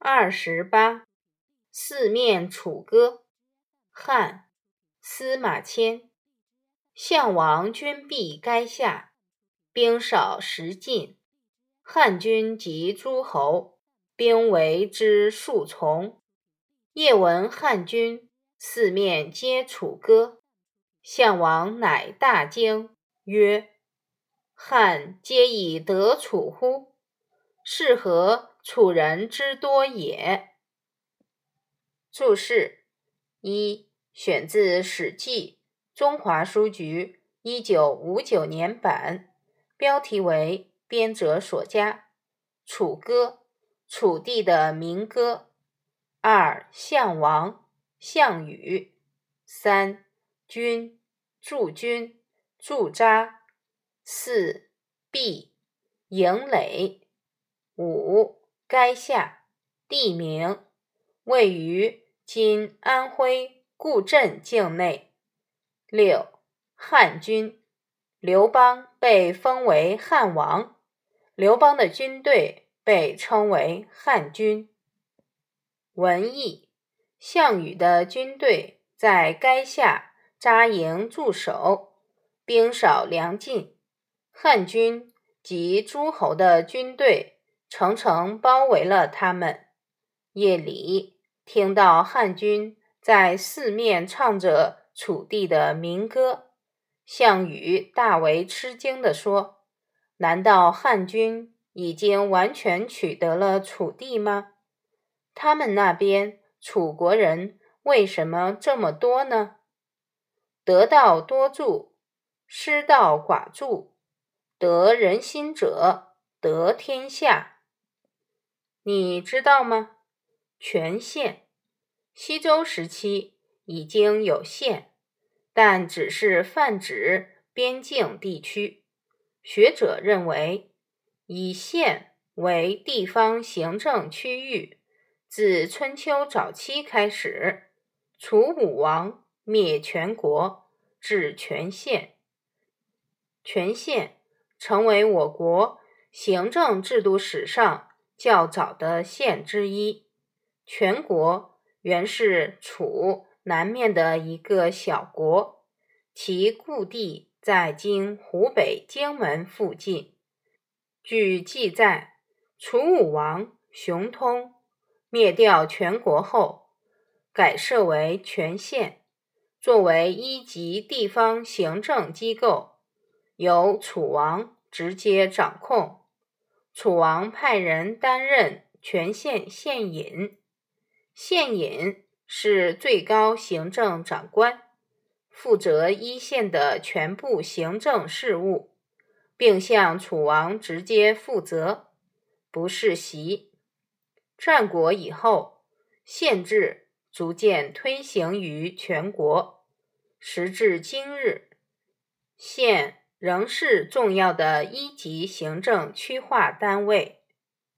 二十八，四面楚歌。汉，司马迁。项王军毕垓下，兵少食尽。汉军及诸侯，兵围之数从。夜闻汉军四面皆楚歌，项王乃大惊，曰：“汉皆以得楚乎？是何？”楚人之多也。注释一：选自《史记·中华书局一九五九年版，标题为“编者所加”。楚歌，楚地的民歌。二、项王，项羽。三、军，驻军、驻扎。四、毕，营垒。五。垓下，地名，位于今安徽固镇境内。六，汉军，刘邦被封为汉王，刘邦的军队被称为汉军。文艺，项羽的军队在垓下扎营驻守，兵少粮尽，汉军及诸侯的军队。层层包围了他们。夜里听到汉军在四面唱着楚地的民歌，项羽大为吃惊地说：“难道汉军已经完全取得了楚地吗？他们那边楚国人为什么这么多呢？得道多助，失道寡助。得人心者得天下。”你知道吗？全县，西周时期已经有县，但只是泛指边境地区。学者认为，以县为地方行政区域，自春秋早期开始，楚武王灭全国，置全县，全县成为我国行政制度史上。较早的县之一，全国原是楚南面的一个小国，其故地在今湖北荆门附近。据记载，楚武王熊通灭掉全国后，改设为全县，作为一级地方行政机构，由楚王直接掌控。楚王派人担任全县县尹，县尹是最高行政长官，负责一县的全部行政事务，并向楚王直接负责，不世袭。战国以后，县制逐渐推行于全国，时至今日，县。仍是重要的一级行政区划单位。